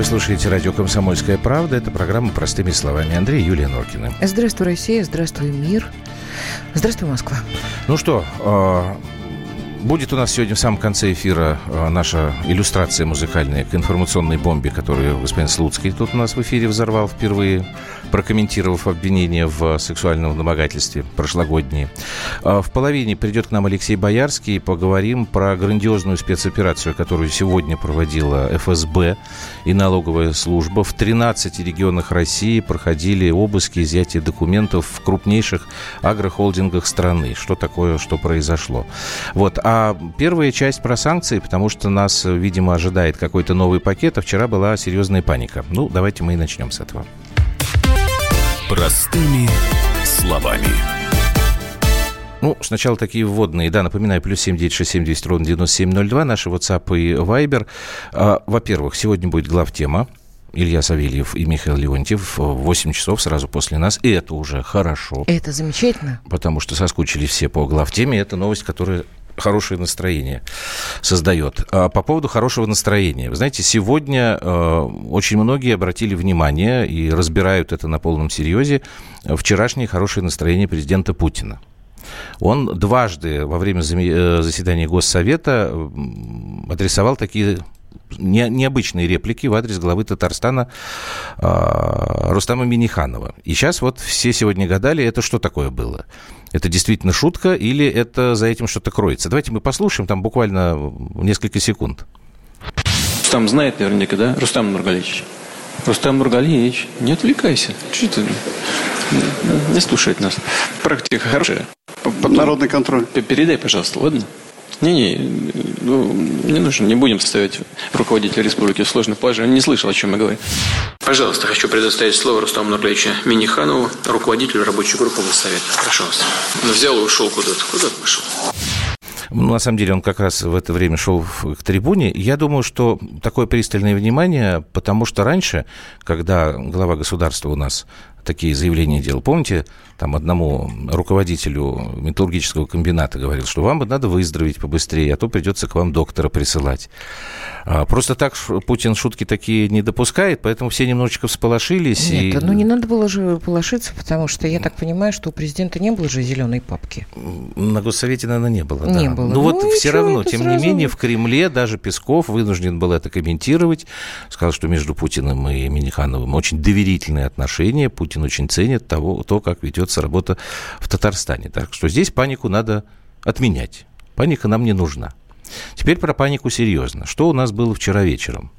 Вы слушаете радио «Комсомольская правда». Это программа «Простыми словами». Андрей Юлия Норкина. Здравствуй, Россия, здравствуй, мир. Здравствуй, Москва. Ну что, а, Будет у нас сегодня в самом конце эфира э, наша иллюстрация музыкальная к информационной бомбе, которую господин Слуцкий тут у нас в эфире взорвал впервые, прокомментировав обвинение в сексуальном домогательстве прошлогодние. А в половине придет к нам Алексей Боярский и поговорим про грандиозную спецоперацию, которую сегодня проводила ФСБ и налоговая служба. В 13 регионах России проходили обыски, изъятие документов в крупнейших агрохолдингах страны. Что такое, что произошло. Вот. А первая часть про санкции, потому что нас, видимо, ожидает какой-то новый пакет, а вчера была серьезная паника. Ну, давайте мы и начнем с этого. Простыми словами. Ну, сначала такие вводные. Да, напоминаю, плюс семь девять шесть семь двести ровно девяносто семь ноль два. Наши WhatsApp и Viber. А, во-первых, сегодня будет главтема. Илья Савельев и Михаил Леонтьев в 8 часов сразу после нас. И это уже хорошо. Это замечательно. Потому что соскучились все по главтеме. Это новость, которая хорошее настроение создает. А по поводу хорошего настроения. Вы знаете, сегодня э, очень многие обратили внимание и разбирают это на полном серьезе вчерашнее хорошее настроение президента Путина. Он дважды во время э, заседания Госсовета адресовал такие не, необычные реплики в адрес главы Татарстана э, Рустама Миниханова. И сейчас вот все сегодня гадали, это что такое было. Это действительно шутка или это за этим что-то кроется? Давайте мы послушаем там буквально несколько секунд. Рустам знает наверняка, да? Рустам Нургалевич. Рустам Нургалевич, не отвлекайся. Что ты не слушает нас? Практика хорошая. Потом Народный контроль. Передай, пожалуйста, ладно? Не-не, ну, не нужно, не будем ставить руководителя республики в сложное положение. Не слышал, о чем мы говорим. Пожалуйста, хочу предоставить слово Рустаму Нурлевичу Миниханову, руководителю рабочей группы Госсовета. Прошу вас. Он взял и ушел куда-то. Куда пошел? Ну, на самом деле, он как раз в это время шел к трибуне. Я думаю, что такое пристальное внимание, потому что раньше, когда глава государства у нас такие заявления делал. Помните, там одному руководителю металлургического комбината говорил, что вам надо выздороветь побыстрее, а то придется к вам доктора присылать. А, просто так Путин шутки такие не допускает, поэтому все немножечко всполошились. Нет, и... ну не надо было же полошиться, потому что я так понимаю, что у президента не было же зеленой папки. На Госсовете, наверное, не было. Не да. было. Ну, ну вот все равно, тем сразу... не менее, в Кремле даже Песков вынужден был это комментировать. Сказал, что между Путиным и Минихановым очень доверительные отношения. Путин очень ценит того, то, как ведется работа в Татарстане. Так что здесь панику надо отменять. Паника нам не нужна. Теперь про панику серьезно. Что у нас было вчера вечером?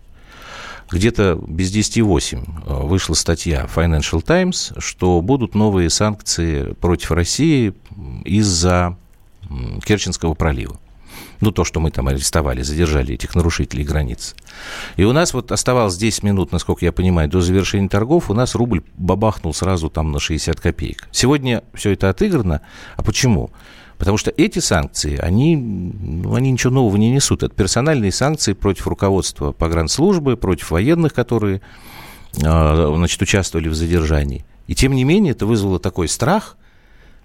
Где-то без 10,8 э, вышла статья Financial Times, что будут новые санкции против России из-за Керченского пролива. Ну, то, что мы там арестовали, задержали этих нарушителей границ. И у нас вот оставалось 10 минут, насколько я понимаю, до завершения торгов, у нас рубль бабахнул сразу там на 60 копеек. Сегодня все это отыграно. А почему? Потому что эти санкции, они, ну, они ничего нового не несут. Это персональные санкции против руководства погранслужбы, против военных, которые а, значит, участвовали в задержании. И тем не менее это вызвало такой страх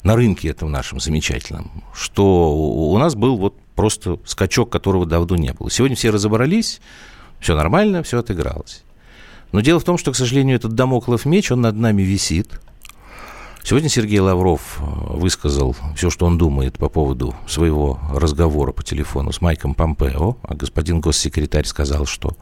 на рынке этом нашем замечательном, что у нас был вот просто скачок, которого давно не было. Сегодня все разобрались, все нормально, все отыгралось. Но дело в том, что, к сожалению, этот домоклов меч, он над нами висит – Сегодня Сергей Лавров э, высказал все, что он думает по поводу своего разговора по телефону с Майком Помпео, а господин госсекретарь сказал, что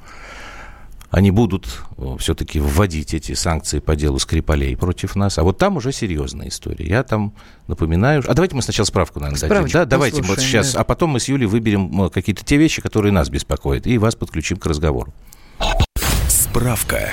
они будут э, все-таки вводить эти санкции по делу Скрипалей против нас. А вот там уже серьезная история. Я там напоминаю... А давайте мы сначала справку, наверное, дадим. Да, давайте вот сейчас. Да. А потом мы с Юлей выберем э, какие-то те вещи, которые нас беспокоят, и вас подключим к разговору. Справка.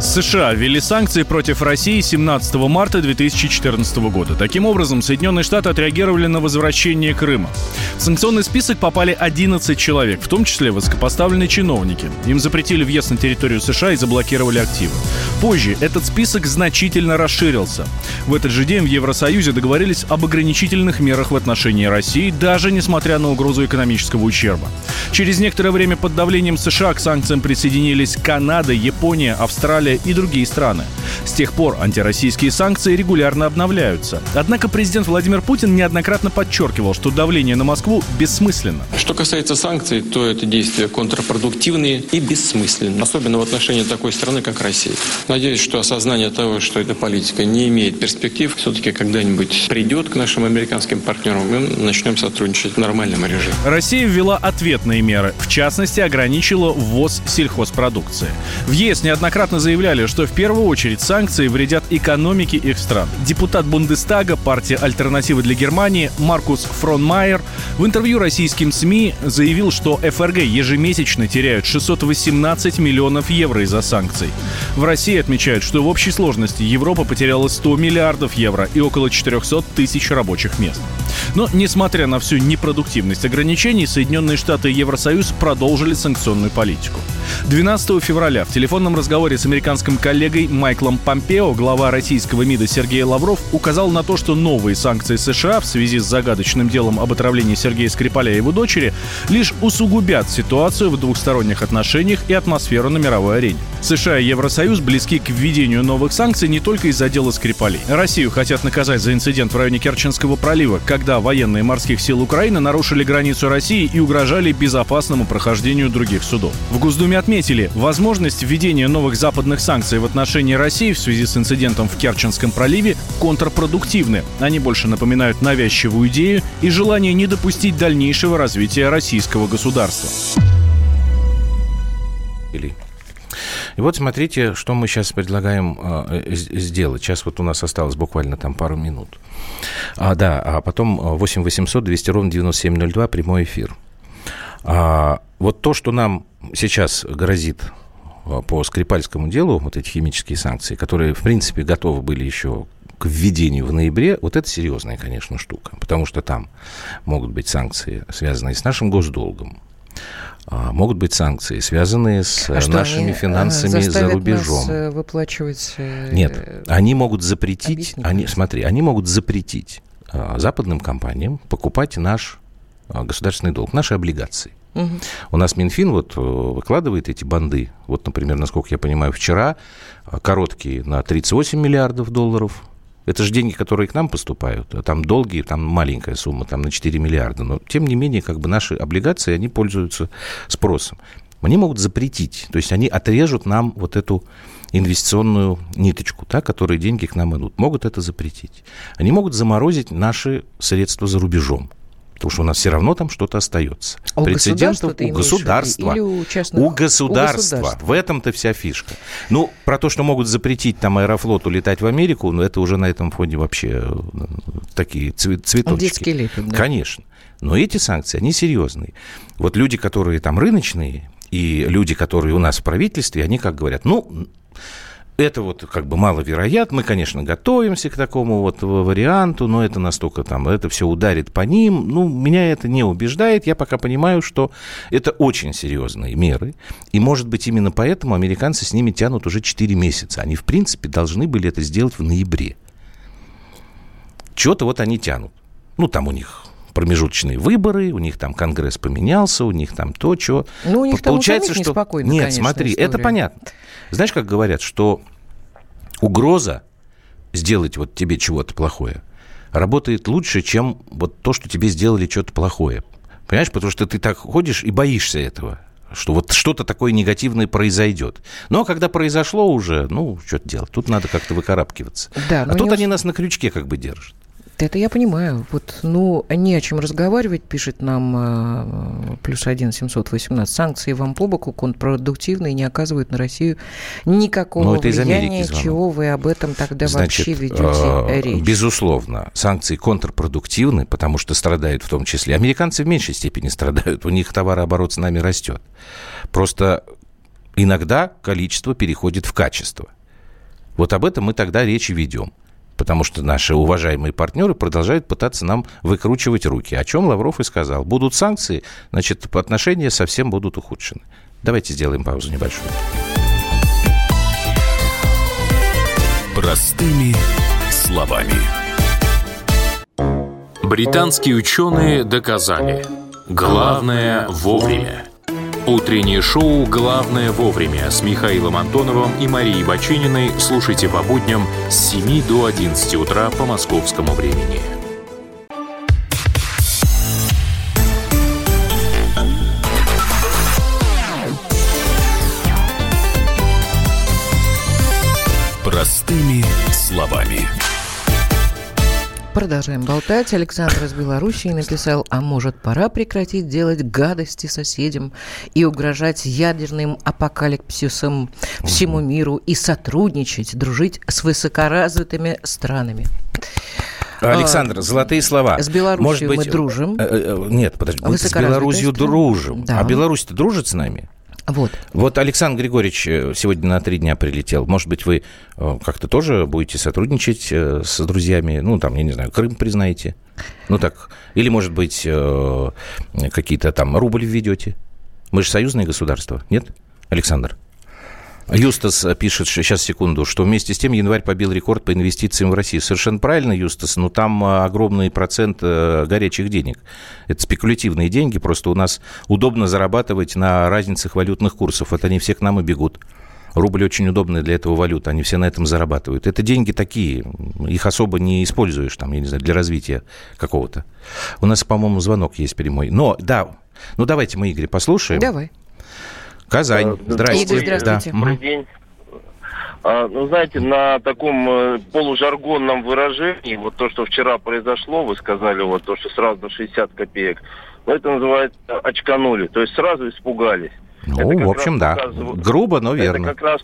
США ввели санкции против России 17 марта 2014 года. Таким образом, Соединенные Штаты отреагировали на возвращение Крыма. В санкционный список попали 11 человек, в том числе высокопоставленные чиновники. Им запретили въезд на территорию США и заблокировали активы. Позже этот список значительно расширился. В этот же день в Евросоюзе договорились об ограничительных мерах в отношении России, даже несмотря на угрозу экономического ущерба. Через некоторое время под давлением США к санкциям присоединились Канада, Япония, Австралия и другие страны. С тех пор антироссийские санкции регулярно обновляются. Однако президент Владимир Путин неоднократно подчеркивал, что давление на Москву бессмысленно. Что касается санкций, то это действия контрпродуктивные и бессмысленные, особенно в отношении такой страны, как Россия. Надеюсь, что осознание того, что эта политика не имеет перспектив, все-таки когда-нибудь придет к нашим американским партнерам, мы начнем сотрудничать в нормальном режиме. Россия ввела ответные меры, в частности, ограничила ввоз сельхозпродукции. В ЕС неоднократно заявляли, что в первую очередь санкции вредят экономике их стран. Депутат Бундестага партии «Альтернатива для Германии» Маркус Фронмайер в интервью российским СМИ заявил, что ФРГ ежемесячно теряют 618 миллионов евро из-за санкций. В России отмечают, что в общей сложности Европа потеряла 100 миллиардов евро и около 400 тысяч рабочих мест. Но, несмотря на всю непродуктивность ограничений, Соединенные Штаты и Евросоюз продолжили санкционную политику. 12 февраля в телефонном разговоре с американским коллегой Майклом Помпео глава российского МИДа Сергей Лавров указал на то, что новые санкции США в связи с загадочным делом об отравлении Сергея Скрипаля и его дочери лишь усугубят ситуацию в двухсторонних отношениях и атмосферу на мировой арене. США и Евросоюз близки к введению новых санкций не только из-за дела Скрипалей. Россию хотят наказать за инцидент в районе Керченского пролива, когда военные морских сил Украины нарушили границу России и угрожали безопасному прохождению других судов. В Госдуме отметили, возможность введения новых западных санкций в отношении России в связи с инцидентом в Керченском проливе контрпродуктивны. Они больше напоминают навязчивую идею и желание не допустить дальнейшего развития российского государства. И вот смотрите, что мы сейчас предлагаем э, сделать. Сейчас вот у нас осталось буквально там пару минут. А, да, а потом 8 800 200 ровно 9702, прямой эфир. А, вот то, что нам сейчас грозит а, по Скрипальскому делу, вот эти химические санкции, которые, в принципе, готовы были еще к введению в ноябре, вот это серьезная, конечно, штука, потому что там могут быть санкции, связанные с нашим госдолгом, а, могут быть санкции, связанные с а нашими что, финансами за рубежом. Нас э, выплачивать... Э, Нет, они могут запретить, они, смотри, они могут запретить а, западным компаниям покупать наш государственный долг, наши облигации. У нас Минфин вот э, выкладывает эти банды. Вот, например, насколько я понимаю, вчера короткие на 38 миллиардов долларов. Это же деньги, которые к нам поступают. А там долгие, там маленькая сумма, там на 4 миллиарда. Но, тем не менее, как бы наши облигации, они пользуются спросом. Они могут запретить. То есть они отрежут нам вот эту инвестиционную ниточку, да, которые деньги к нам идут. Могут это запретить. Они могут заморозить наши средства за рубежом. Потому что у нас все равно там что-то остается. А у Прецедентов у государства. Или у, частного... у государства. У государства. В этом-то вся фишка. Ну, про то, что могут запретить там Аэрофлоту летать в Америку, ну, это уже на этом фоне вообще э, такие цветочки. Детский лепет, да. Конечно. Но эти санкции, они серьезные. Вот люди, которые там рыночные, и люди, которые у нас в правительстве, они как говорят, ну, это вот как бы маловероятно. Мы, конечно, готовимся к такому вот варианту, но это настолько там, это все ударит по ним. Ну, меня это не убеждает. Я пока понимаю, что это очень серьезные меры. И, может быть, именно поэтому американцы с ними тянут уже 4 месяца. Они, в принципе, должны были это сделать в ноябре. Чего-то вот они тянут. Ну, там у них промежуточные выборы, у них там Конгресс поменялся, у них там то, что... Ну, у них Получается, там что... Нет, конечно, смотри, история. это понятно. Знаешь, как говорят, что угроза сделать вот тебе чего-то плохое работает лучше, чем вот то, что тебе сделали что-то плохое. Понимаешь, потому что ты так ходишь и боишься этого что вот что-то такое негативное произойдет. Но когда произошло уже, ну, что-то делать. Тут надо как-то выкарабкиваться. Да, а тут не... они нас на крючке как бы держат. Это я понимаю. Вот, ну, не о чем разговаривать, пишет нам э, плюс один 718. Санкции вам по боку контрпродуктивные не оказывают на Россию никакого Но ну, это влияния. Чего вы об этом тогда Значит, вообще ведете э, речь? Безусловно, санкции контрпродуктивны, потому что страдают в том числе. Американцы в меньшей степени страдают. У них товарооборот с нами растет. Просто иногда количество переходит в качество. Вот об этом мы тогда речь ведем потому что наши уважаемые партнеры продолжают пытаться нам выкручивать руки. О чем Лавров и сказал. Будут санкции, значит, отношения совсем будут ухудшены. Давайте сделаем паузу небольшую. Простыми словами. Британские ученые доказали. Главное вовремя. Утреннее шоу «Главное вовремя» с Михаилом Антоновым и Марией Бачининой слушайте по будням с 7 до 11 утра по московскому времени. Продолжаем болтать. Александр из Белоруссии написал, а может пора прекратить делать гадости соседям и угрожать ядерным апокалипсисом всему миру и сотрудничать, дружить с высокоразвитыми странами. Александр, а, золотые слова. С Беларусью Может быть, мы дружим. Э, э, нет, подожди, с Беларусью дружим. Да. А Беларусь-то дружит с нами? Вот. Вот Александр Григорьевич э, сегодня на три дня прилетел. Может быть, вы э, как-то тоже будете сотрудничать э, с друзьями? Ну, там, я не знаю, Крым признаете? Ну, так. Или, может быть, какие-то там рубль введете? Мы же союзное государство, нет, Александр? Юстас пишет, сейчас секунду, что вместе с тем январь побил рекорд по инвестициям в Россию. Совершенно правильно, Юстас, но там а, огромный процент э, горячих денег. Это спекулятивные деньги, просто у нас удобно зарабатывать на разницах валютных курсов. Вот они все к нам и бегут. Рубль очень удобная для этого валюта, они все на этом зарабатывают. Это деньги такие, их особо не используешь, там, я не знаю, для развития какого-то. У нас, по-моему, звонок есть прямой. Но, да, ну давайте мы, Игорь, послушаем. Давай. Казань. Здравствуйте. Игорь, здравствуйте. Добрый день. А, ну, знаете, на таком э, полужаргонном выражении, вот то, что вчера произошло, вы сказали, вот то, что сразу на 60 копеек, ну, это называется очканули, то есть сразу испугались. Ну, в общем, да. Показывает... Грубо, но верно. Это как раз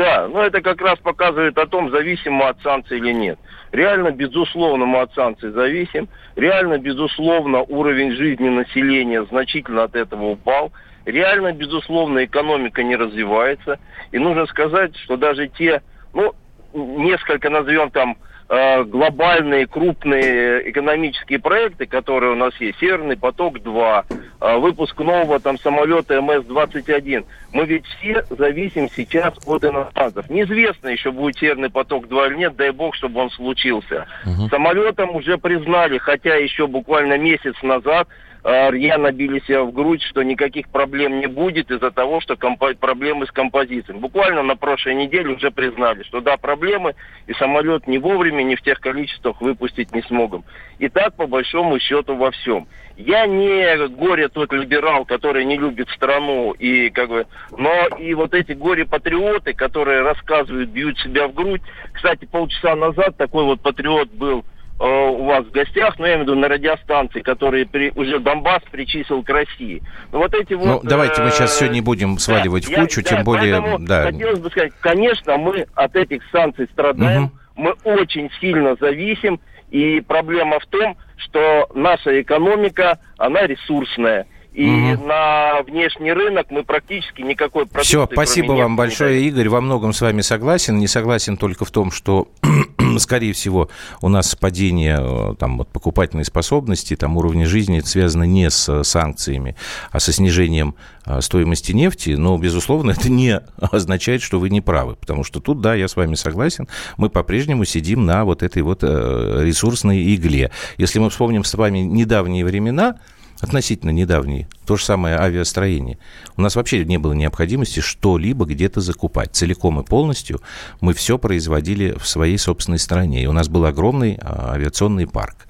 да, но это как раз показывает о том, зависим мы от санкций или нет. Реально, безусловно, мы от санкций зависим. Реально, безусловно, уровень жизни населения значительно от этого упал. Реально, безусловно, экономика не развивается. И нужно сказать, что даже те, ну, несколько назовем там э, глобальные крупные экономические проекты, которые у нас есть, Северный поток-2, э, выпуск нового там самолета МС-21, мы ведь все зависим сейчас от иностранцев. Неизвестно еще, будет Северный поток-2 или нет, дай бог, чтобы он случился. Угу. Самолетом уже признали, хотя еще буквально месяц назад рьяно били себя в грудь, что никаких проблем не будет из-за того, что компо- проблемы с композицией. Буквально на прошлой неделе уже признали, что да, проблемы, и самолет не вовремя, не в тех количествах выпустить не смогут. И так, по большому счету, во всем. Я не горе тот либерал, который не любит страну, и как бы, но и вот эти горе-патриоты, которые рассказывают, бьют себя в грудь. Кстати, полчаса назад такой вот патриот был у вас в гостях, ну, я имею в виду на радиостанции, которые при, уже Донбасс причислил к России. Ну, вот эти вот... Ну, давайте мы сейчас все не будем сваливать да, в кучу, я, тем да, более... Да. Хотелось бы сказать, конечно, мы от этих санкций страдаем, угу. мы очень сильно зависим, и проблема в том, что наша экономика, она ресурсная. И угу. на внешний рынок мы практически никакой продукции... Все, спасибо вам большое, Игорь. Во многом с вами согласен. Не согласен только в том, что скорее всего, у нас падение э, там, вот, покупательной способности, там, уровня жизни это связано не с санкциями, а со снижением э, стоимости нефти, но, безусловно, это не означает, что вы не правы, потому что тут, да, я с вами согласен, мы по-прежнему сидим на вот этой вот э, ресурсной игле. Если мы вспомним с вами недавние времена, относительно недавние, то же самое авиастроение. У нас вообще не было необходимости что-либо где-то закупать. Целиком и полностью мы все производили в своей собственной стране. И у нас был огромный а, авиационный парк.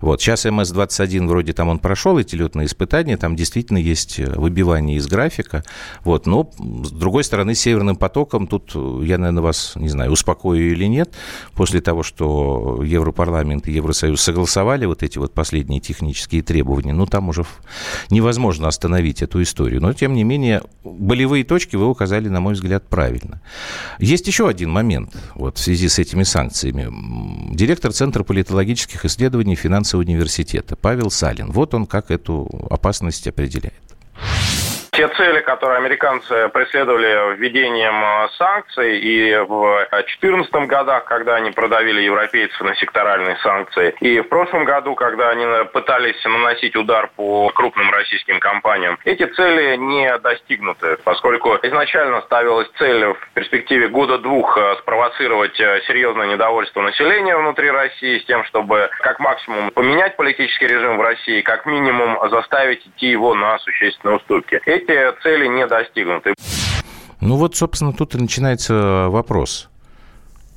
Вот. Сейчас МС-21 вроде там он прошел эти летные испытания, там действительно есть э, выбивание из графика. Вот. Но, с другой стороны, Северным потоком, тут я, наверное, вас, не знаю, успокою или нет, после того, что Европарламент и Евросоюз согласовали вот эти вот последние технические требования, ну, там уже невозможно остановить эту историю. Но, тем не менее, болевые точки вы указали, на мой взгляд, правильно. Есть еще один момент вот, в связи с этими санкциями. Директор Центра политологических исследований финансового университета Павел Салин. Вот он как эту опасность определяет. Те цели, которые американцы преследовали введением э, санкций и в 2014 годах, когда они продавили европейцев на секторальные санкции, и в прошлом году, когда они пытались наносить удар по крупным российским компаниям, эти цели не достигнуты, поскольку изначально ставилась цель в перспективе года-двух э, спровоцировать э, серьезное недовольство населения внутри России с тем, чтобы как максимум поменять политический режим в России, как минимум заставить идти его на существенные уступки эти цели не достигнуты. Ну вот, собственно, тут и начинается вопрос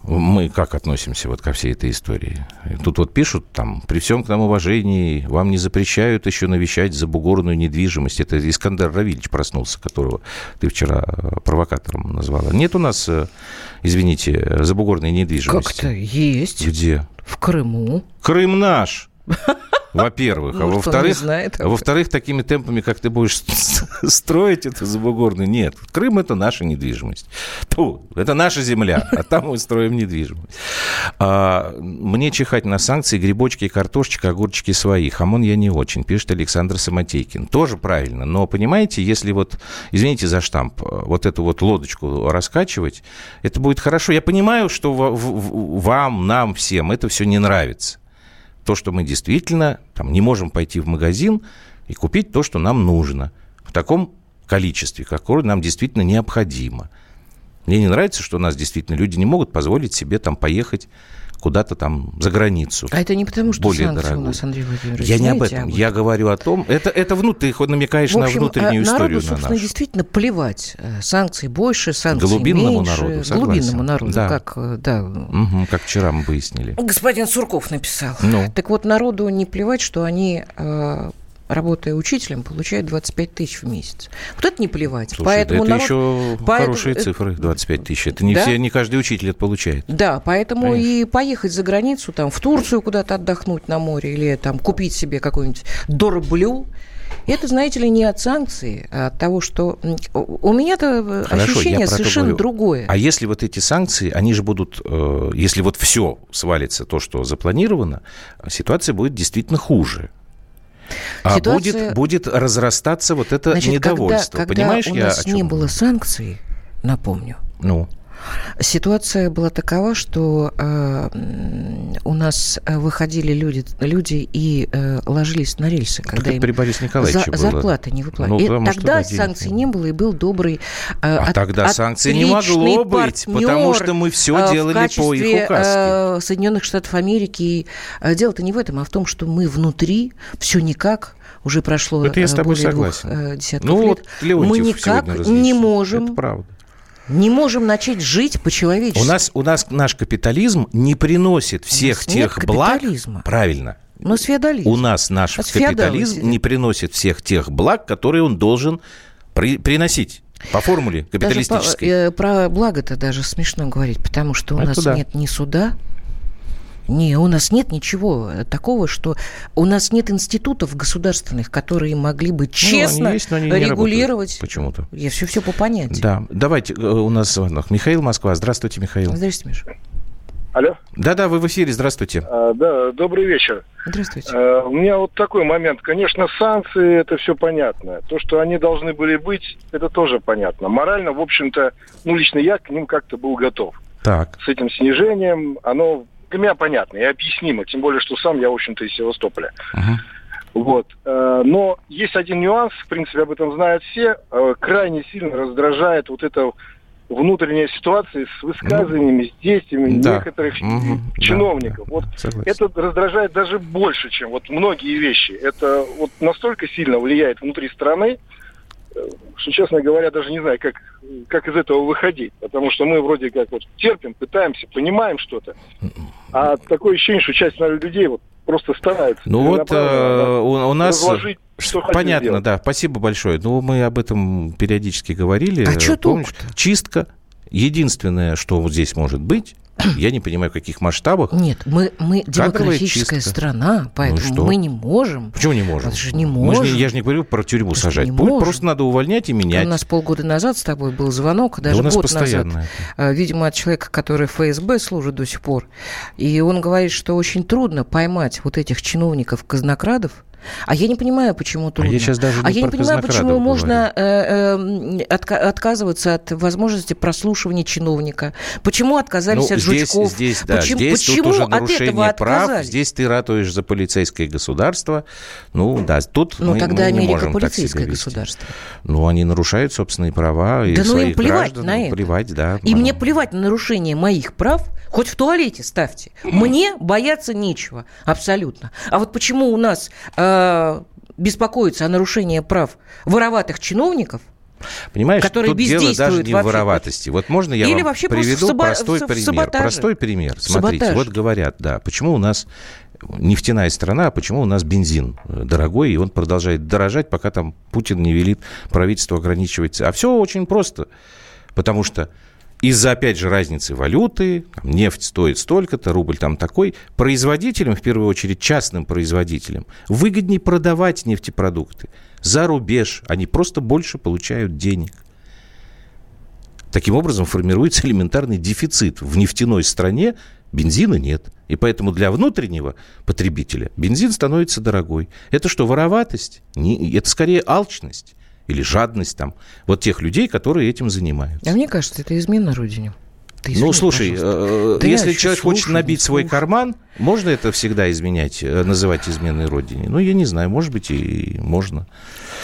мы как относимся вот ко всей этой истории? Тут вот пишут там, при всем к нам уважении, вам не запрещают еще навещать забугорную недвижимость. Это Искандер Равильевич проснулся, которого ты вчера э, провокатором назвала. Нет у нас, э, извините, забугорной недвижимости? Как-то есть. Где? В Крыму. Крым наш! Во-первых. А во-вторых, а во-вторых, такими темпами, как ты будешь строить эту забугорную, нет. Крым – это наша недвижимость. Ту, это наша земля, а там мы строим недвижимость. А, мне чихать на санкции, грибочки, картошечка, огурчики свои. Хамон я не очень, пишет Александр Самотейкин. Тоже правильно, но понимаете, если вот, извините за штамп, вот эту вот лодочку раскачивать, это будет хорошо. Я понимаю, что вам, нам, всем это все не нравится то, что мы действительно там, не можем пойти в магазин и купить то, что нам нужно, в таком количестве, какое нам действительно необходимо. Мне не нравится, что у нас действительно люди не могут позволить себе там поехать куда-то там за границу. А это не потому, что более санкции дорогую. у нас, Андрей Владимирович. Я не об этом. Я говорю о том, это, это внут, ты хоть намекаешь в общем, на внутреннюю народу, историю собственно, на нашу. действительно плевать. Э, санкции больше, санкции Глубинному меньше. народу, согласен. Глубинному народу, да. как, э, да. Угу, как вчера мы выяснили. Господин Сурков написал. Ну. Так вот, народу не плевать, что они э, работая учителем, получает 25 тысяч в месяц. Вот это не плевать. Слушай, поэтому это народ... еще поэтому... хорошие цифры, 25 тысяч. Это не, да? все, не каждый учитель это получает. Да, поэтому Конечно. и поехать за границу, там, в Турцию куда-то отдохнуть на море или там купить себе какой-нибудь дорблю, это, знаете ли, не от санкций, а от того, что... У меня-то Хорошо, ощущение совершенно говорю. другое. А если вот эти санкции, они же будут... Э, если вот все свалится, то, что запланировано, ситуация будет действительно хуже. А Ситуация... будет, будет разрастаться вот это Значит, недовольство. Когда, Понимаешь, когда у нас я не было санкций, напомню, ну. Ситуация была такова, что э, у нас выходили люди, люди и э, ложились на рельсы, когда им при Борисе Николаевиче за, было. зарплаты не выплатили. Ну, тогда санкций не было, и был добрый э, А от, тогда санкций не могло быть, потому что мы все э, делали по их указке. Э, Соединенных Штатов Америки. И э, дело-то не в этом, а в том, что мы внутри все никак уже прошло Это я с тобой более согласен. двух десятков ну, лет. Вот мы никак не можем Это правда не можем начать жить по-человечески. У нас, у нас наш капитализм не приносит всех тех благ. Правильно. У нас феодализм. У нас наш капитализм не приносит всех тех благ, которые он должен при, приносить. По формуле капиталистической. Даже по, э, про благо-то даже смешно говорить, потому что у Это нас да. нет ни суда, не, у нас нет ничего такого, что у нас нет институтов государственных, которые могли бы честно ну, есть, регулировать. Почему-то. Я все все по понятию. Да, давайте э, у нас звонок. Михаил Москва. Здравствуйте, Михаил. Здравствуйте, Миша. Алло. Да-да, вы в эфире, здравствуйте. А, да, добрый вечер. Здравствуйте. А, у меня вот такой момент. Конечно, санкции, это все понятно. То, что они должны были быть, это тоже понятно. Морально, в общем-то, ну, лично я к ним как-то был готов. Так. С этим снижением, оно для меня понятно и объяснимо, тем более, что сам я, в общем-то, из Севастополя. Uh-huh. Вот. Э, но есть один нюанс, в принципе, об этом знают все, э, крайне сильно раздражает вот эта внутренняя ситуация с высказываниями, с действиями да. некоторых угу, чиновников. Да, вот согласен. это раздражает даже больше, чем вот многие вещи. Это вот настолько сильно влияет внутри страны, что, честно говоря, даже не знаю, как, как из этого выходить. Потому что мы вроде как вот терпим, пытаемся, понимаем что-то. А такое ощущение, что часть людей вот просто старается. Ну вот э, у, у нас... Что Понятно, да. Спасибо большое. Ну, мы об этом периодически говорили. А что Помнишь? Чистка. Единственное, что вот здесь может быть, я не понимаю, в каких масштабах. Нет, мы, мы демократическая чистка. страна, поэтому ну мы не можем. Почему не можем? Это же не можем. Мы же, я же не говорю про тюрьму Потому сажать. Можем. Просто надо увольнять и менять. У нас полгода назад с тобой был звонок, даже да год назад. Это. Видимо, от человека, который в ФСБ служит до сих пор. И он говорит, что очень трудно поймать вот этих чиновников-казнокрадов, а я не понимаю, почему трудно. А я сейчас даже не А я не понимаю, почему можно э, э, отказываться от возможности прослушивания чиновника. Почему отказались ну, от здесь, жучков? Здесь, да, почему здесь почему тут уже от нарушение этого прав. отказались? Здесь ты ратуешь за полицейское государство. Ну, да, тут Ну, мы, тогда мы не можем полицейское государство. Ну, они нарушают собственные права и да своих ну им плевать граждан. на это. Плевать, да. И мне плевать на нарушение моих прав, хоть в туалете ставьте. Мне бояться нечего, абсолютно. А вот почему у нас э, беспокоиться о нарушении прав вороватых чиновников, Понимаешь, Который тут дело даже не в вороватости. Вот можно я Или вам вообще приведу саба- простой в, пример. простой пример. Смотрите, Саботаж. вот говорят, да, почему у нас нефтяная страна, а почему у нас бензин дорогой, и он продолжает дорожать, пока там Путин не велит правительству ограничивать. А все очень просто. Потому что из-за, опять же, разницы валюты, там, нефть стоит столько-то, рубль там такой, производителям, в первую очередь частным производителям, выгоднее продавать нефтепродукты за рубеж. Они просто больше получают денег. Таким образом формируется элементарный дефицит. В нефтяной стране бензина нет. И поэтому для внутреннего потребителя бензин становится дорогой. Это что, вороватость? Не, это скорее алчность или жадность там вот тех людей, которые этим занимаются. А мне кажется, это измена Родине. Ты ну, слушай, э, да если человек слушаю, хочет набить свой слушаю. карман, можно это всегда изменять, э, называть изменой Родине? Ну, я не знаю, может быть, и можно.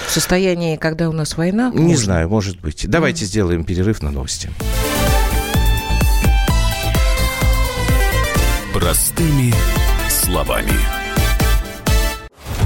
В состоянии, когда у нас война? Не можно. знаю, может быть. Давайте mm. сделаем перерыв на новости. Простыми словами.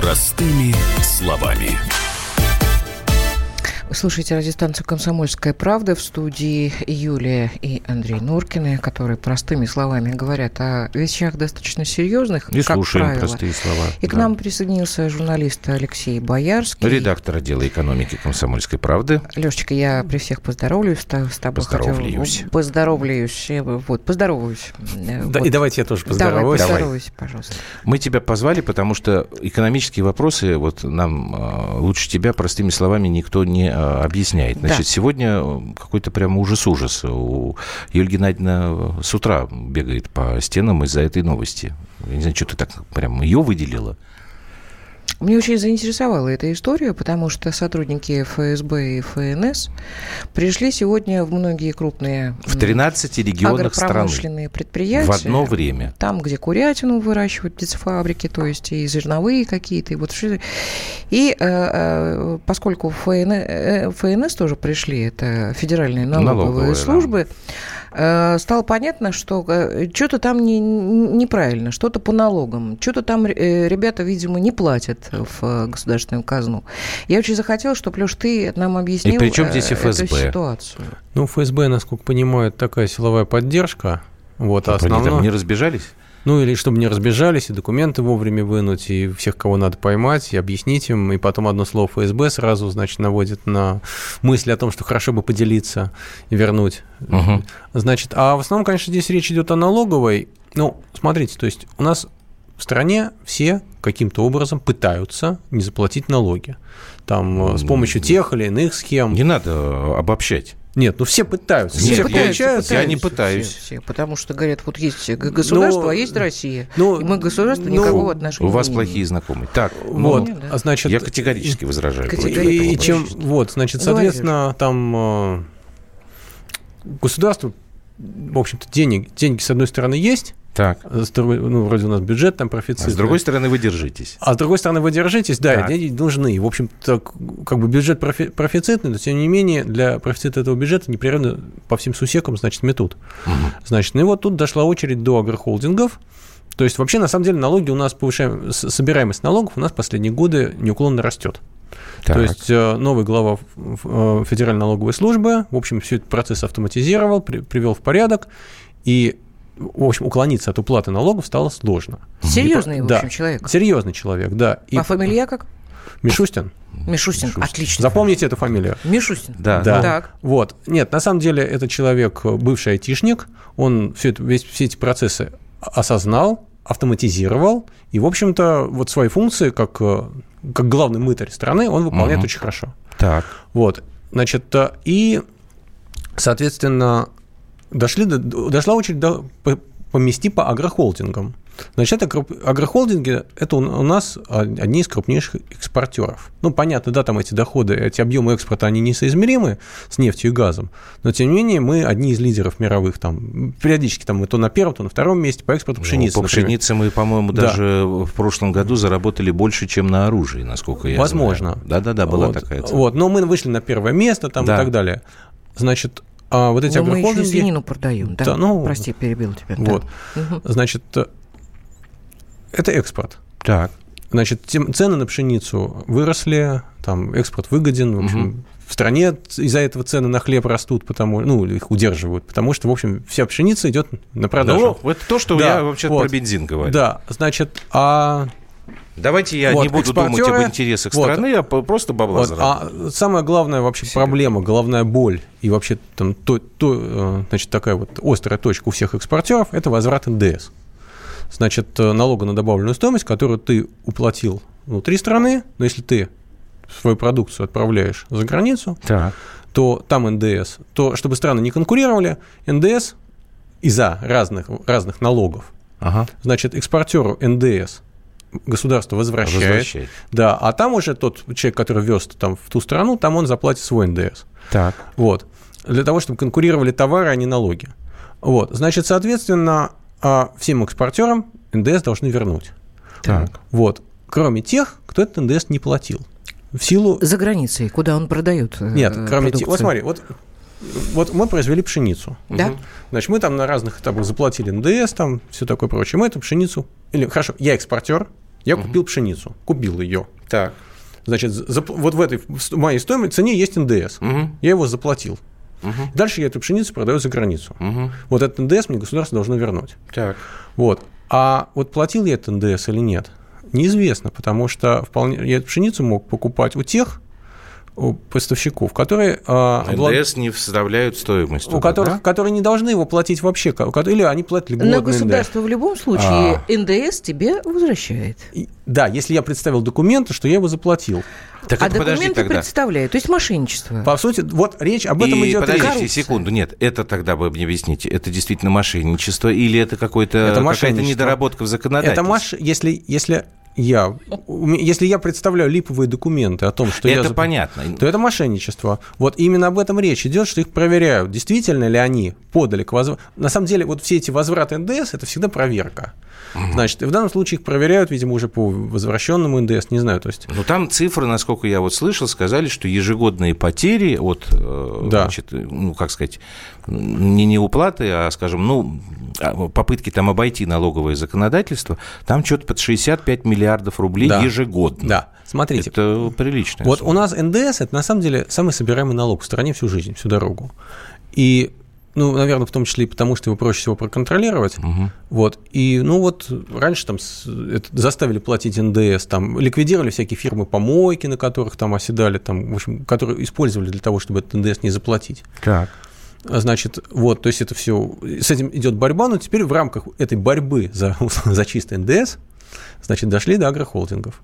Простыми словами. Вы слушаете радиостанцию «Комсомольская правда» в студии Юлия и Андрей Норкины, которые простыми словами говорят о вещах достаточно серьезных, и как слушаем правило. простые слова. И да. к нам присоединился журналист Алексей Боярский. Редактор отдела экономики «Комсомольской правды». Лешечка, я при всех поздоровлюсь с тобой. Поздоровляюсь. Хотел, поздоровляюсь. Вот, поздороваюсь. Да, вот. И давайте я тоже поздороваюсь. Давай, поздоровайся, пожалуйста. Мы тебя позвали, потому что экономические вопросы, вот нам а, лучше тебя простыми словами никто не Э, объясняет. Значит, да. сегодня э, какой-то прям ужас-ужас. У Юлии Геннадьевна с утра бегает по стенам из-за этой новости. Я не знаю, что ты так прям ее выделила. Мне очень заинтересовала эта история, потому что сотрудники ФСБ и ФНС пришли сегодня в многие крупные в 13 регионах страны предприятия. В одно время. Там, где курятину выращивают птицефабрики, то есть и зерновые какие-то. И, вот, и э, э, поскольку ФН, э, ФНС тоже пришли, это федеральные налоговые, налоговые службы, да Э, стало понятно, что э, что-то там не, неправильно, что-то по налогам, что-то там э, ребята, видимо, не платят в государственную казну. Я очень захотела, чтобы, Леш, ты нам объяснил И при чем здесь ФСБ? эту ситуацию. Ну, ФСБ, насколько понимаю, такая силовая поддержка. Вот, а основное... Они там не разбежались? Ну, или чтобы не разбежались, и документы вовремя вынуть, и всех, кого надо поймать, и объяснить им, и потом одно слово ФСБ сразу, значит, наводит на мысль о том, что хорошо бы поделиться и вернуть. Угу. Значит, а в основном, конечно, здесь речь идет о налоговой. Ну, смотрите, то есть у нас в стране все каким-то образом пытаются не заплатить налоги. Там с помощью тех или иных схем. Не надо обобщать. Нет, ну все пытаются. Нет, все пытаются, пытаются. Я не пытаюсь. Все, все, потому что говорят, вот есть государство, но, а есть Россия. Но, и мы к государству но, никакого отношения У вас не плохие знакомые. Так, вот, ну, а значит... Я категорически возражаю. Категорически. И, и чем, вот, значит, соответственно, там э, государство, в общем-то, денег, деньги, с одной стороны, есть, так. Ну, вроде у нас бюджет там профицит. А с другой стороны, вы держитесь. А с другой стороны, вы держитесь, да, так. деньги нужны. В общем-то, как бы бюджет профи- профицитный, но тем не менее, для профицита этого бюджета непрерывно по всем сусекам, значит, метут. Угу. Значит, ну и вот тут дошла очередь до агрохолдингов. То есть, вообще, на самом деле, налоги у нас повышаем, собираемость налогов у нас последние годы неуклонно растет. Так. То есть э, новый глава э, Федеральной налоговой службы, в общем, все этот процесс автоматизировал, привел в порядок, и в общем, уклониться от уплаты налогов стало сложно. Серьезный, и, в общем, да, человек. Серьезный человек, да. И... А фамилия как? Мишустин. Мишустин, Мишустин. отлично. Запомните эту фамилию. Мишустин. Да. да. Так. Вот. Нет, на самом деле это человек, бывший айтишник, он все, это, весь, все эти процессы осознал, автоматизировал, и, в общем-то, вот свои функции, как, как главный мытарь страны, он выполняет угу. очень хорошо. Так. Вот. Значит, и, соответственно, дошли до, дошла очередь до помести по агрохолдингам. Значит, это агрохолдинги – это у нас одни из крупнейших экспортеров. Ну, понятно, да, там эти доходы, эти объемы экспорта, они несоизмеримы с нефтью и газом, но, тем не менее, мы одни из лидеров мировых. Там, периодически там, мы то на первом, то на втором месте по экспорту пшеницы. Ну, по пшенице мы, по-моему, да. даже в прошлом году заработали больше, чем на оружии, насколько я Возможно. знаю. Да-да-да, была вот. такая цена. Вот, но мы вышли на первое место там, да. и так далее. Значит, а вот эти Но агрохолдинги... мы еще свинину продаем, да? да ну, Прости, перебил тебя. Вот. Да. Значит, это экспорт. Так. Значит, цены на пшеницу выросли, там экспорт выгоден, в общем, угу. в стране из-за этого цены на хлеб растут, потому, ну, их удерживают, потому что, в общем, вся пшеница идет на продажу. Ну, это то, что да, я вообще вот, про бензин говорю. Да, значит, а Давайте я вот, не буду думать об интересах вот, страны, а просто бабла вот, А самая главная вообще Себе. проблема, головная боль и вообще там то, то, э, значит, такая вот острая точка у всех экспортеров – это возврат НДС значит, э, налога на добавленную стоимость, которую ты уплатил внутри страны, но если ты свою продукцию отправляешь за границу, так. то там НДС, то чтобы страны не конкурировали, НДС из-за разных, разных налогов, ага. значит, экспортеру НДС государство возвращает, возвращает. Да, а там уже тот человек, который вез там в ту страну, там он заплатит свой НДС. Так. Вот. Для того, чтобы конкурировали товары, а не налоги. Вот. Значит, соответственно, а всем экспортерам НДС должны вернуть. Так. Вот. Кроме тех, кто этот НДС не платил. В силу... За границей, куда он продает э, Нет, кроме тех... Вот смотри, вот, вот мы произвели пшеницу. Да. Значит, мы там на разных этапах заплатили ндс, там все такое прочее. Мы эту пшеницу... Или, хорошо, я экспортер, я угу. купил пшеницу, купил ее. Так. Значит, за, вот в этой в моей стоимости цене есть НДС. Угу. Я его заплатил. Угу. Дальше я эту пшеницу продаю за границу. Угу. Вот этот НДС мне государство должно вернуть. Так. Вот. А вот платил я этот НДС или нет, неизвестно, потому что вполне я эту пшеницу мог покупать у тех, поставщиков, которые... А, НДС не вставляют стоимость. У которых, да? которые не должны его платить вообще, или они платят льготный Но государство НДС. в любом случае а... НДС тебе возвращает. И, да, если я представил документы, что я его заплатил. Так а документы тогда. представляют, то есть мошенничество. По сути, вот речь об этом и идет. Подождите коррупция. секунду, нет, это тогда вы мне объясните, это действительно мошенничество или это какое-то какая-то недоработка в законодательстве? Это маш... если, если я, если я представляю липовые документы о том, что это я... понятно. То это мошенничество. Вот именно об этом речь идет, что их проверяют, действительно ли они подали к возврату. На самом деле, вот все эти возвраты НДС – это всегда проверка. Значит, и в данном случае их проверяют, видимо, уже по возвращенному НДС, не знаю, то есть... Ну, там цифры, насколько я вот слышал, сказали, что ежегодные потери от, э, да. значит, ну, как сказать, не неуплаты, а, скажем, ну, а, попытки там обойти налоговое законодательство, там что-то под 65 миллиардов рублей да. ежегодно. Да. Смотрите. Это прилично. Вот сумма. у нас НДС – это, на самом деле, самый собираемый налог в стране всю жизнь, всю дорогу. И ну, наверное, в том числе и потому, что его проще всего проконтролировать. Угу. Вот. И, ну, вот раньше там заставили платить НДС, там, ликвидировали всякие фирмы помойки, на которых там оседали, там, в общем, которые использовали для того, чтобы этот НДС не заплатить. Так. Значит, вот, то есть это все, с этим идет борьба, но теперь в рамках этой борьбы за, за чистый НДС, значит, дошли до агрохолдингов.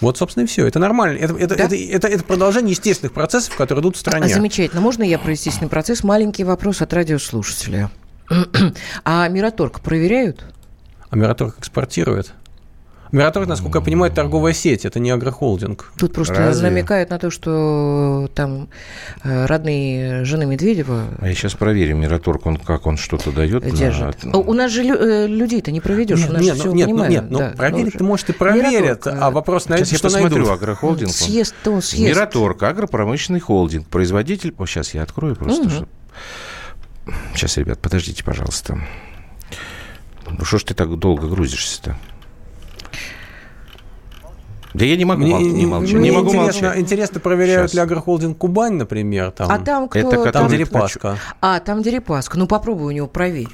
Вот, собственно, и все. Это нормально. Это, это, да? это, это, это продолжение естественных процессов, которые идут в стране. Замечательно. Можно я про естественный процесс? Маленький вопрос от радиослушателя. А Мираторг проверяют? А Мираторг экспортирует? Мираторг, насколько я понимаю, торговая сеть, это не агрохолдинг. Тут просто Разве? намекают на то, что там э, родные жены Медведева... А я сейчас проверим, Мираторг, он как, он что-то дает? Держит. На... У нас же э, людей-то не проведешь, нет, у нас нет, же все нет, понимают. Нет, ну, да, проверить ты, может, и проверят, Мираторг, а вопрос, на сейчас что я посмотрю, найдут. агрохолдинг. Съест, он съест. Мираторг, агропромышленный холдинг, производитель... О, сейчас я открою просто. Угу. Что... Сейчас, ребят, подождите, пожалуйста. Ну что ж ты так долго грузишься-то? Да я не могу мне, не молчать. Мне не могу интересно, молчать. интересно, проверяют Сейчас. ли агрохолдинг Кубань, например, там. А там кто? Это там Дерипаска. А, там Дерипаска. Ну, попробуй у него проверь.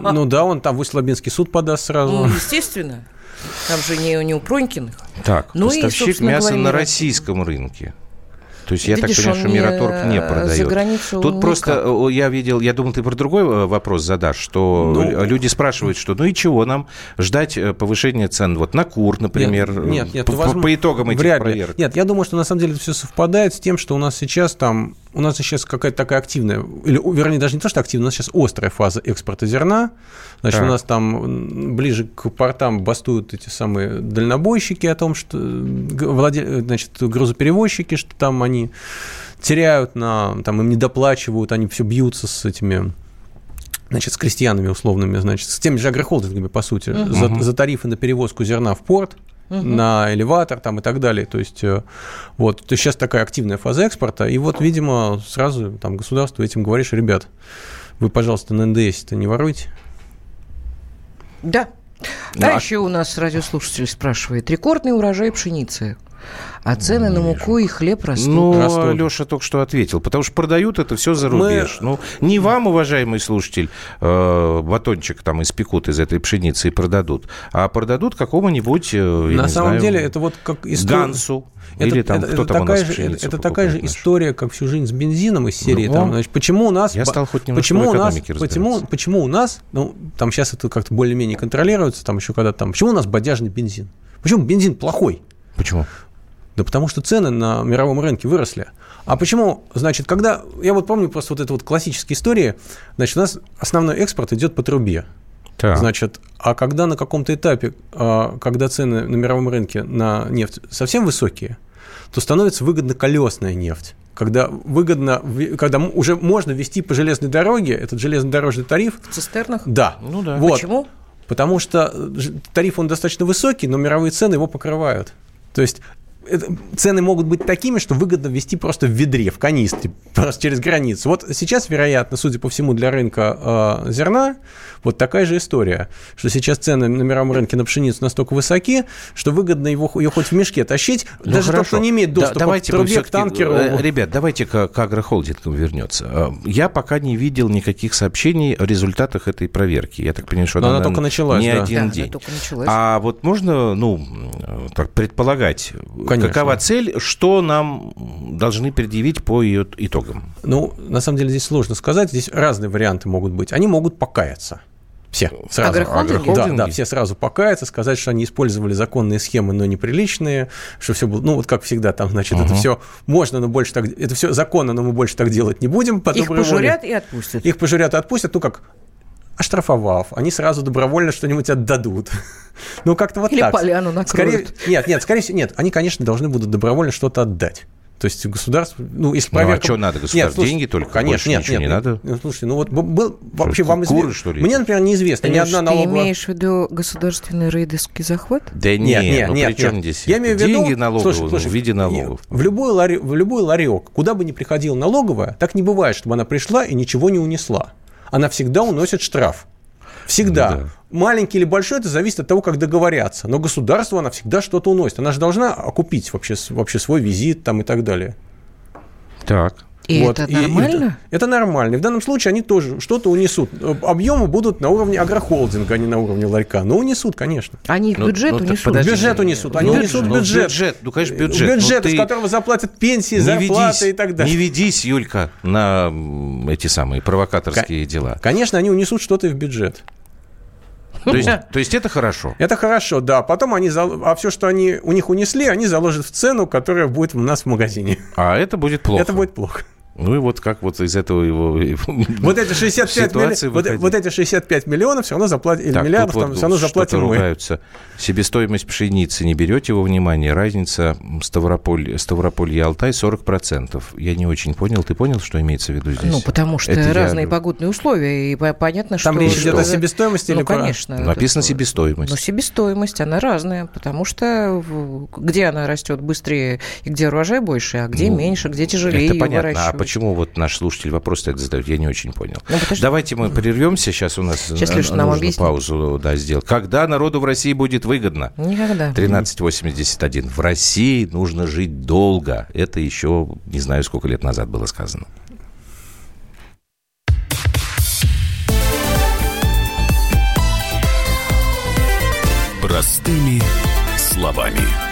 Ну да, он там в Усть-Лабинский суд подаст сразу. Ну, естественно. Там же не, не у Проникиных. Так, ну поставщик и, мяса на российском рынке. То есть я Видишь, так понимаю, что Мираторг не продает. Тут просто никак. я видел, я думал, ты про другой э, вопрос задашь, что ну, люди спрашивают, что ну и чего нам ждать э, повышения цен вот на кур, например, нет, нет, нет, по, возможно, по итогам этих вряд проверок? Нет, я думаю, что на самом деле это все совпадает с тем, что у нас сейчас там у нас сейчас какая-то такая активная, или, вернее, даже не то, что активная, у нас сейчас острая фаза экспорта зерна. Значит, так. у нас там ближе к портам бастуют эти самые дальнобойщики о том, что владе... значит, грузоперевозчики, что там они теряют на, там им недоплачивают, они все бьются с этими значит, с крестьянами условными, значит, с теми же агрохолдингами, по сути, uh-huh. за, за тарифы на перевозку зерна в порт, на элеватор там и так далее. То есть, э, вот, то есть сейчас такая активная фаза экспорта, и вот, видимо, сразу там государство этим говоришь, ребят, вы, пожалуйста, на НДС-то не воруйте. Да. А, а еще у нас радиослушатель спрашивает, рекордный урожай пшеницы – а цены на муку и хлеб растут. Ну, растут. Леша только что ответил, потому что продают это все за рубеж. Мы... Ну, не вам, уважаемый слушатель, э, батончик там испекут из этой пшеницы и продадут, а продадут какому-нибудь, э, На самом знаю, деле, это вот как история... Гансу. Это, Или там это, кто это там такая же, это, это такая же история, как всю жизнь с бензином из серии. Ну, там, значит, почему у нас... Я стал хоть почему у нас, почему, почему у нас, ну, там сейчас это как-то более-менее контролируется, там еще когда там, почему у нас бодяжный бензин? Почему бензин плохой? Почему? Да потому что цены на мировом рынке выросли. А почему, значит, когда... Я вот помню просто вот эту вот классические истории. Значит, у нас основной экспорт идет по трубе. Так. Значит, а когда на каком-то этапе, а, когда цены на мировом рынке на нефть совсем высокие, то становится выгодна колесная нефть когда выгодно, когда уже можно вести по железной дороге этот железнодорожный тариф. В цистернах? Да. Ну да. Вот. Почему? Потому что тариф он достаточно высокий, но мировые цены его покрывают. То есть цены могут быть такими, что выгодно ввести просто в ведре, в канистре, просто через границу. Вот сейчас, вероятно, судя по всему, для рынка э, зерна вот такая же история, что сейчас цены на мировом рынке на пшеницу настолько высоки, что выгодно его, ее хоть в мешке тащить, ну, даже хорошо. тот, кто не имеет доступа да, давайте к трубе, к танкеру. Э, ребят, давайте к, к агрохолдингу вернется. Э, я пока не видел никаких сообщений о результатах этой проверки. Я так понимаю, что она, она только началась. Не да. один да, день. А вот можно, ну, так предполагать, Конечно. какова цель, что нам должны предъявить по ее итогам? Ну, на самом деле здесь сложно сказать. Здесь разные варианты могут быть. Они могут покаяться. Все сразу. Агрохолдинги? Да, да, все сразу покаяться, сказать, что они использовали законные схемы, но неприличные, что все было, ну вот как всегда, там, значит, угу. это все можно, но больше так, это все законно, но мы больше так делать не будем. Их пожурят воле. и отпустят. Их пожурят и отпустят, ну как, оштрафовав, они сразу добровольно что-нибудь отдадут. ну, как-то вот Или так. поляну накроют. Скорее, нет, нет, скорее всего, нет, они, конечно, должны будут добровольно что-то отдать. То есть государство, ну, если проверка... Ну, а что надо, государство? Нет, слушай, Деньги только? Конечно, нет, нет, не надо? Ну, слушайте, ну вот был, вообще вам известно... Куры, что ли? Мне, например, неизвестно ни одна налоговая... Ты имеешь в виду государственный рейдерский захват? Да нет, нет, ну, нет, при чем нет. здесь? Я имею в виду... Деньги налоговые слушай, слушай, в виде налогов. В любой, лари, в любой ларек, куда бы ни приходила налоговая, так не бывает, чтобы она пришла и ничего не унесла. Она всегда уносит штраф. Всегда. Да. Маленький или большой, это зависит от того, как договорятся. Но государство, она всегда что-то уносит. Она же должна окупить вообще, вообще свой визит там, и так далее. Так. И вот. это нормально? И, это, это нормально. И в данном случае они тоже что-то унесут. Объемы будут на уровне агрохолдинга, а не на уровне ларька. Но унесут, конечно. Они их ну, бюджет ну, унесут? Подожди, бюджет унесут. Они бюджет, унесут бюджет. бюджет. Ну, конечно, бюджет. Бюджет, из которого заплатят пенсии, зарплаты ведись, и так далее. Не ведись, Юлька, на эти самые провокаторские К- дела. Конечно, они унесут что-то в бюджет. То есть, то есть это хорошо? Это хорошо, да. Потом они, а все, что они у них унесли, они заложат в цену, которая будет у нас в магазине. А это будет плохо? Это будет плохо. Ну и вот как вот из этого его... Вот эти 65, милли... вот, вот эти 65 миллионов все равно заплатят, или так, миллиардов там, вот все равно заплатим мы. ругаются. Себестоимость пшеницы, не берете его внимание, разница Ставрополь, Ставрополь и Алтай 40%. Я не очень понял. Ты понял, что имеется в виду здесь? Ну, потому что Это разные я... погодные условия, и понятно, что... Там речь идет о себестоимости ну, или конечно. Про... Написано себестоимость. Но себестоимость, она разная, потому что где она растет быстрее, и где урожай больше, а где ну, меньше, где тяжелее Это понятно. А почему вот наш слушатель вопрос так задает? Я не очень понял. Ну, Давайте мы прервемся. Сейчас у нас Сейчас Леша нам объяснит. паузу да, сделать. Когда народу в России будет выгодно? Никогда. 1381. В России нужно жить долго. Это еще не знаю, сколько лет назад было сказано. Простыми словами.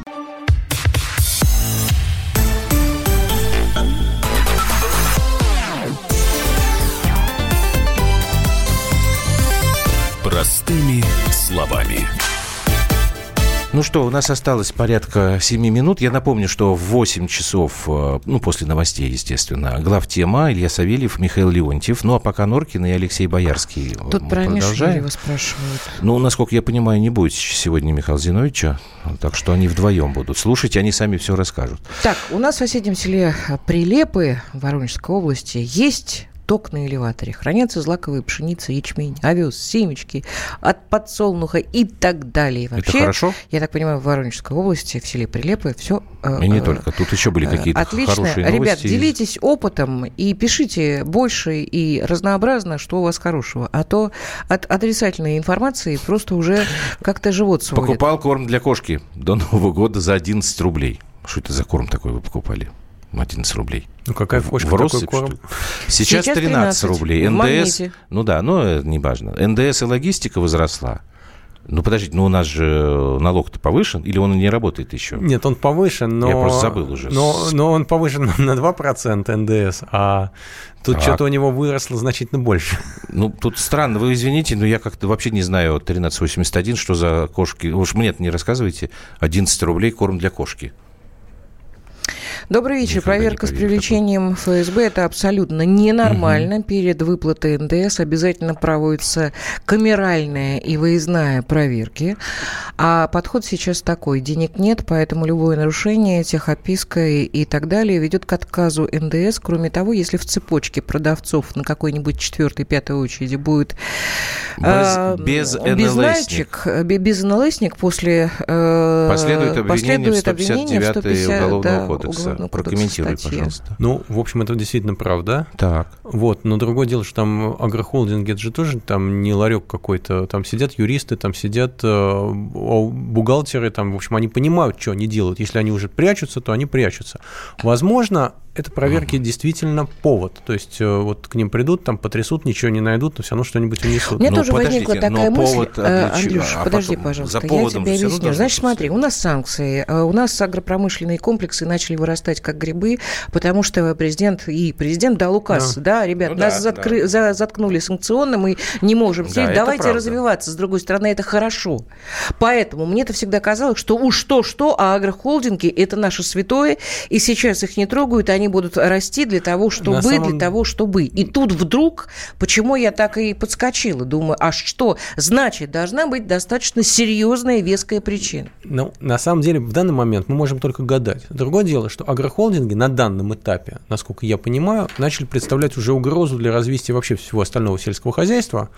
Словами. Ну что, у нас осталось порядка 7 минут. Я напомню, что в 8 часов, э, ну, после новостей, естественно, глав тема Илья Савельев, Михаил Леонтьев. Ну, а пока Норкин и Алексей Боярский. Тут про Мишелева спрашивают. Ну, насколько я понимаю, не будет сегодня Михаила Зиновича, так что они вдвоем будут. Слушайте, они сами все расскажут. Так, у нас в соседнем селе Прилепы Воронежской области есть ток на элеваторе. Хранятся злаковые пшеница, ячмень, овес, семечки от подсолнуха и так далее. Вообще, Это хорошо? Я так понимаю, в Воронежской области, в селе Прилепы, все... Э, и не э, только. Тут еще были какие-то отлично. хорошие новости. Ребят, делитесь опытом и пишите больше и разнообразно, что у вас хорошего. А то от отрицательной информации просто уже как-то живот сводит. Покупал корм для кошки до Нового года за 11 рублей. Что это за корм такой вы покупали? 11 рублей. Ну, какая кошка, в какой корм? Сейчас, Сейчас 13, 13 рублей. НДС, ну да, но не важно. НДС и логистика возросла. Ну, подождите, ну у нас же налог-то повышен, или он не работает еще? Нет, он повышен, но... Я просто забыл уже. Но, но он повышен на 2% НДС, а тут так. что-то у него выросло значительно больше. Ну, тут странно, вы извините, но я как-то вообще не знаю 1381, что за кошки. Уж мне это не рассказывайте. 11 рублей корм для кошки. Добрый вечер. Никогда Проверка с привлечением. ФСБ – это абсолютно ненормально. Угу. Перед выплатой НДС обязательно проводится камеральная и выездная проверки. А подход сейчас такой. Денег нет, поэтому любое нарушение, техописка и, и так далее ведет к отказу НДС. Кроме того, если в цепочке продавцов на какой-нибудь четвертой, пятой очереди будет без, э, без безнальчик, без НЛСник после э, последует обвинение последует в 159 150, Уголовного да, кодекса. Ну, Прокомментируй, пожалуйста. Ну, в общем, это действительно правда. Так. Вот, но другое дело, что там агрохолдинг, это же тоже там не ларек какой-то. Там сидят юристы, там сидят э, бухгалтеры, там, в общем, они понимают, что они делают. Если они уже прячутся, то они прячутся. Возможно, это проверки действительно повод. То есть э, вот к ним придут, там потрясут, ничего не найдут, но все равно что-нибудь унесут. У меня ну, тоже возникла такая мысль. Повод, э, Андрюш, а подожди, потом, пожалуйста, я тебе объясню. Значит, смотри, у нас санкции, э, у нас агропромышленные комплексы начали вырастать как грибы, потому что президент и президент дал указ, да, да ребят, ну, нас да, заткры, да. За, заткнули санкционно, мы не можем да, давайте развиваться. С другой стороны, это хорошо. Поэтому мне это всегда казалось, что уж то-что, а агрохолдинги – это наше святое, и сейчас их не трогают, они будут расти для того, чтобы, самом... для того, чтобы. И тут вдруг, почему я так и подскочила, думаю, а что? Значит, должна быть достаточно серьезная веская причина. Ну, на самом деле, в данный момент мы можем только гадать. Другое дело, что агрохолдинги на данном этапе, насколько я понимаю, начали представлять уже угрозу для развития вообще всего остального сельского хозяйства,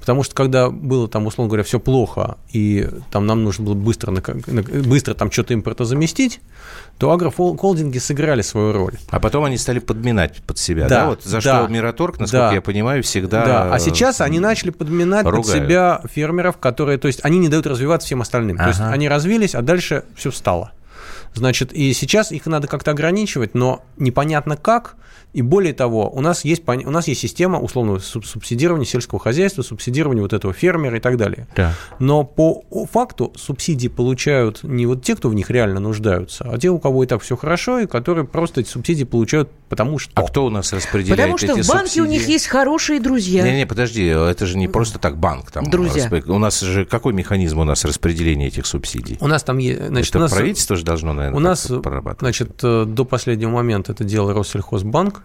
потому что когда было там, условно говоря, все плохо, и там нам нужно было быстро, быстро там что-то импорта заместить, то агрохолдинги сыграли свою роль. А потом они стали подминать под себя, да? да? Вот за да, что Мираторг, насколько да, я понимаю, всегда Да, а сейчас они начали подминать ругают. под себя фермеров, которые, то есть они не дают развиваться всем остальным. Ага. То есть они развились, а дальше все встало. Значит, и сейчас их надо как-то ограничивать, но непонятно как – и более того, у нас есть, у нас есть система условного субсидирования сельского хозяйства, субсидирования вот этого фермера и так далее. Да. Но по факту субсидии получают не вот те, кто в них реально нуждаются, а те, у кого и так все хорошо, и которые просто эти субсидии получают потому что... А кто у нас распределяет Потому что эти в банке субсидии? у них есть хорошие друзья. Не-не, подожди, это же не просто так банк. Там друзья. У нас же какой механизм у нас распределения этих субсидий? У нас там есть... Значит, это у нас, правительство же должно, наверное, У нас, значит, э, до последнего момента это делал Россельхозбанк,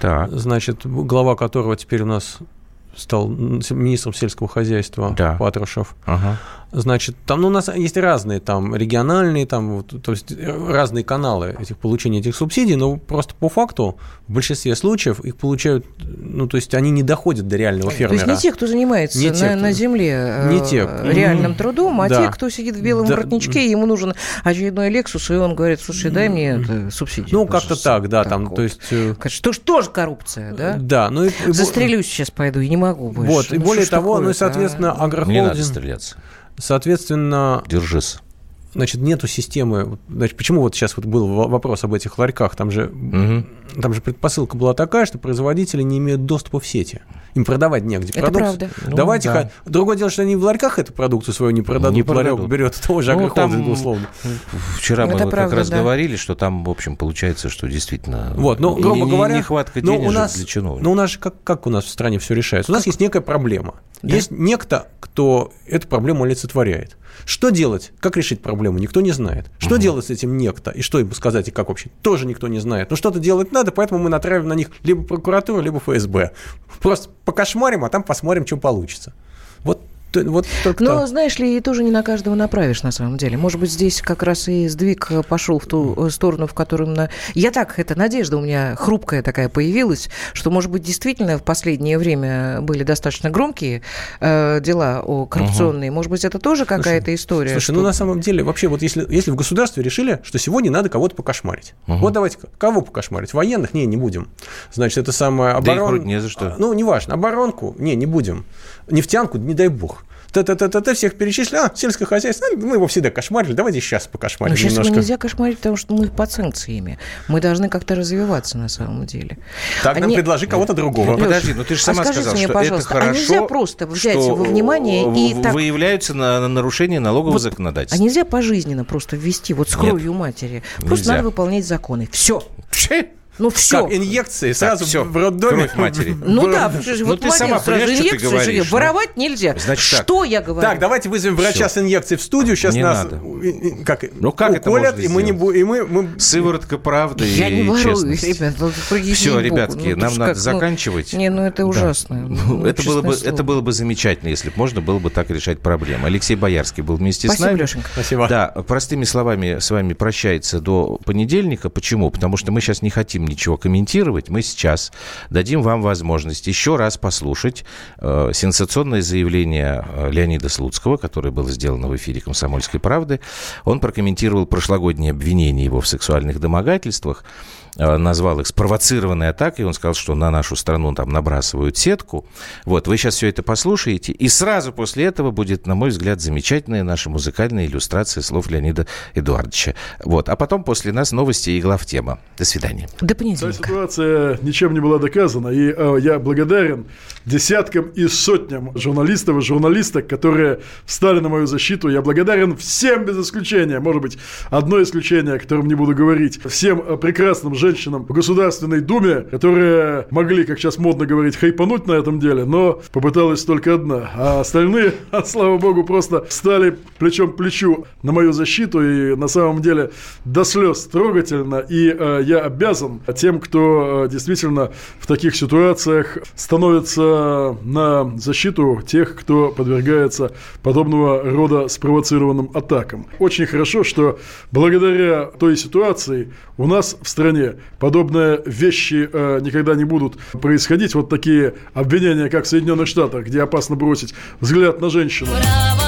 так. значит, глава которого теперь у нас стал министром сельского хозяйства да. Патрушев. Ага. Значит, там ну, у нас есть разные там региональные, там, то есть разные каналы этих получения этих субсидий, но просто по факту в большинстве случаев их получают, ну, то есть они не доходят до реального фермера. То есть не те, кто занимается не на, те, кто... на земле не те. Э, реальным трудом, а да. те, кто сидит в белом да. воротничке, и ему нужен очередной Лексус, и он говорит, слушай, дай мне это, субсидию. Ну, как-то так, да, там, вот. то есть... Э, что ж, тоже коррупция, да? Да. Ну, и... Застрелюсь сейчас пойду, и не могу больше. Вот, и ну, более того, ну и, соответственно, а? агрохолдинг... Не надо стреляться. Соответственно... Держись значит, нету системы. Значит, почему вот сейчас вот был вопрос об этих ларьках? Там же, угу. там же предпосылка была такая, что производители не имеют доступа в сети. Им продавать негде. Это правда. Ну, Давайте да. Другое дело, что они в ларьках эту продукцию свою не продадут. Не продадут. Ларек берет того же ну, агрохолдинга, условно. Вчера Это мы правда, как раз да. говорили, что там, в общем, получается, что действительно вот, ну, грубо не, говоря, нехватка денег для чиновников. Ну, у нас же как, как у нас в стране все решается? У нас есть некая проблема. Да? Есть некто, кто эту проблему олицетворяет. Что делать? Как решить проблему? Никто не знает. Что угу. делать с этим некто? И что ему сказать, и как вообще? Тоже никто не знает. Но что-то делать надо, поэтому мы натравим на них либо прокуратуру, либо ФСБ. Просто покошмарим, а там посмотрим, что получится. Вот только Но, знаешь ли, и тоже не на каждого направишь, на самом деле. Может быть, здесь как раз и сдвиг пошел в ту сторону, в котором... На... Я так, это надежда у меня хрупкая такая появилась, что, может быть, действительно в последнее время были достаточно громкие э, дела о коррупционные. Угу. Может быть, это тоже какая-то история? Слушай, что... ну, на самом деле, вообще, вот если, если в государстве решили, что сегодня надо кого-то покошмарить. Угу. Вот давайте, кого покошмарить? Военных? Не, не будем. Значит, это самое... Оборон... Да не за что. Ну, неважно. Оборонку? Не, не будем. Нефтянку? Не дай бог та-та-та-та, всех перечислил, а, сельское хозяйство, ну, мы его всегда кошмарили, давайте сейчас покошмарим Но сейчас немножко. нельзя кошмарить, потому что мы под санкциями. Мы должны как-то развиваться на самом деле. Так Они... нам предложи кого-то другого. Леш, Подожди, ну ты же сама а сказала, мне, что это хорошо, а нельзя просто взять во внимание и так... выявляются на нарушение налогового вот, законодательства. А нельзя пожизненно просто ввести, вот с кровью Нет, матери. Просто нельзя. надо выполнять законы. Все. Ну все. Как, инъекции сразу все. в роддоме? Кровь матери. Ну да, ну, вот ты сама сразу инъекцию говоришь, ну. Воровать нельзя. Значит, что я говорю? Так, давайте вызовем врача с инъекцией в студию. Сейчас не нас надо. как, ну, как уколят, это и мы не будем... Мы, мы... Сыворотка правды я и не воруюсь, ребят. Ну, все, ребятки, ну, нам надо как, заканчивать. Не, ну это ужасно. Ну, это, было бы, это было бы замечательно, если бы можно было бы так решать проблемы. Алексей Боярский был вместе Спасибо, с нами. Лешенька. Спасибо. Да, простыми словами с вами прощается до понедельника. Почему? Потому что мы сейчас не хотим ничего комментировать мы сейчас дадим вам возможность еще раз послушать э, сенсационное заявление э, Леонида Слуцкого, которое было сделано в эфире «Комсомольской правды». Он прокомментировал прошлогоднее обвинение его в сексуальных домогательствах. Э, назвал их спровоцированной атакой. Он сказал, что на нашу страну там набрасывают сетку. Вот, вы сейчас все это послушаете, и сразу после этого будет, на мой взгляд, замечательная наша музыкальная иллюстрация слов Леонида Эдуардовича. Вот, а потом после нас новости и глав тема. До свидания. До понедельника. Та ситуация ничем не была доказана, и э, я благодарен десяткам и сотням журналистов и журналисток, которые встали на мою защиту. Я благодарен всем без исключения. Может быть, одно исключение, о котором не буду говорить. Всем э, прекрасным женщинам, в Государственной Думе, которые могли, как сейчас модно говорить, хайпануть на этом деле, но попыталась только одна. А остальные, слава богу, просто стали плечом к плечу на мою защиту. И на самом деле до слез трогательно. И э, я обязан тем, кто э, действительно в таких ситуациях становится на защиту тех, кто подвергается подобного рода спровоцированным атакам. Очень хорошо, что благодаря той ситуации у нас в стране подобные вещи э, никогда не будут происходить. Вот такие обвинения, как в Соединенных Штатах, где опасно бросить взгляд на женщину. Что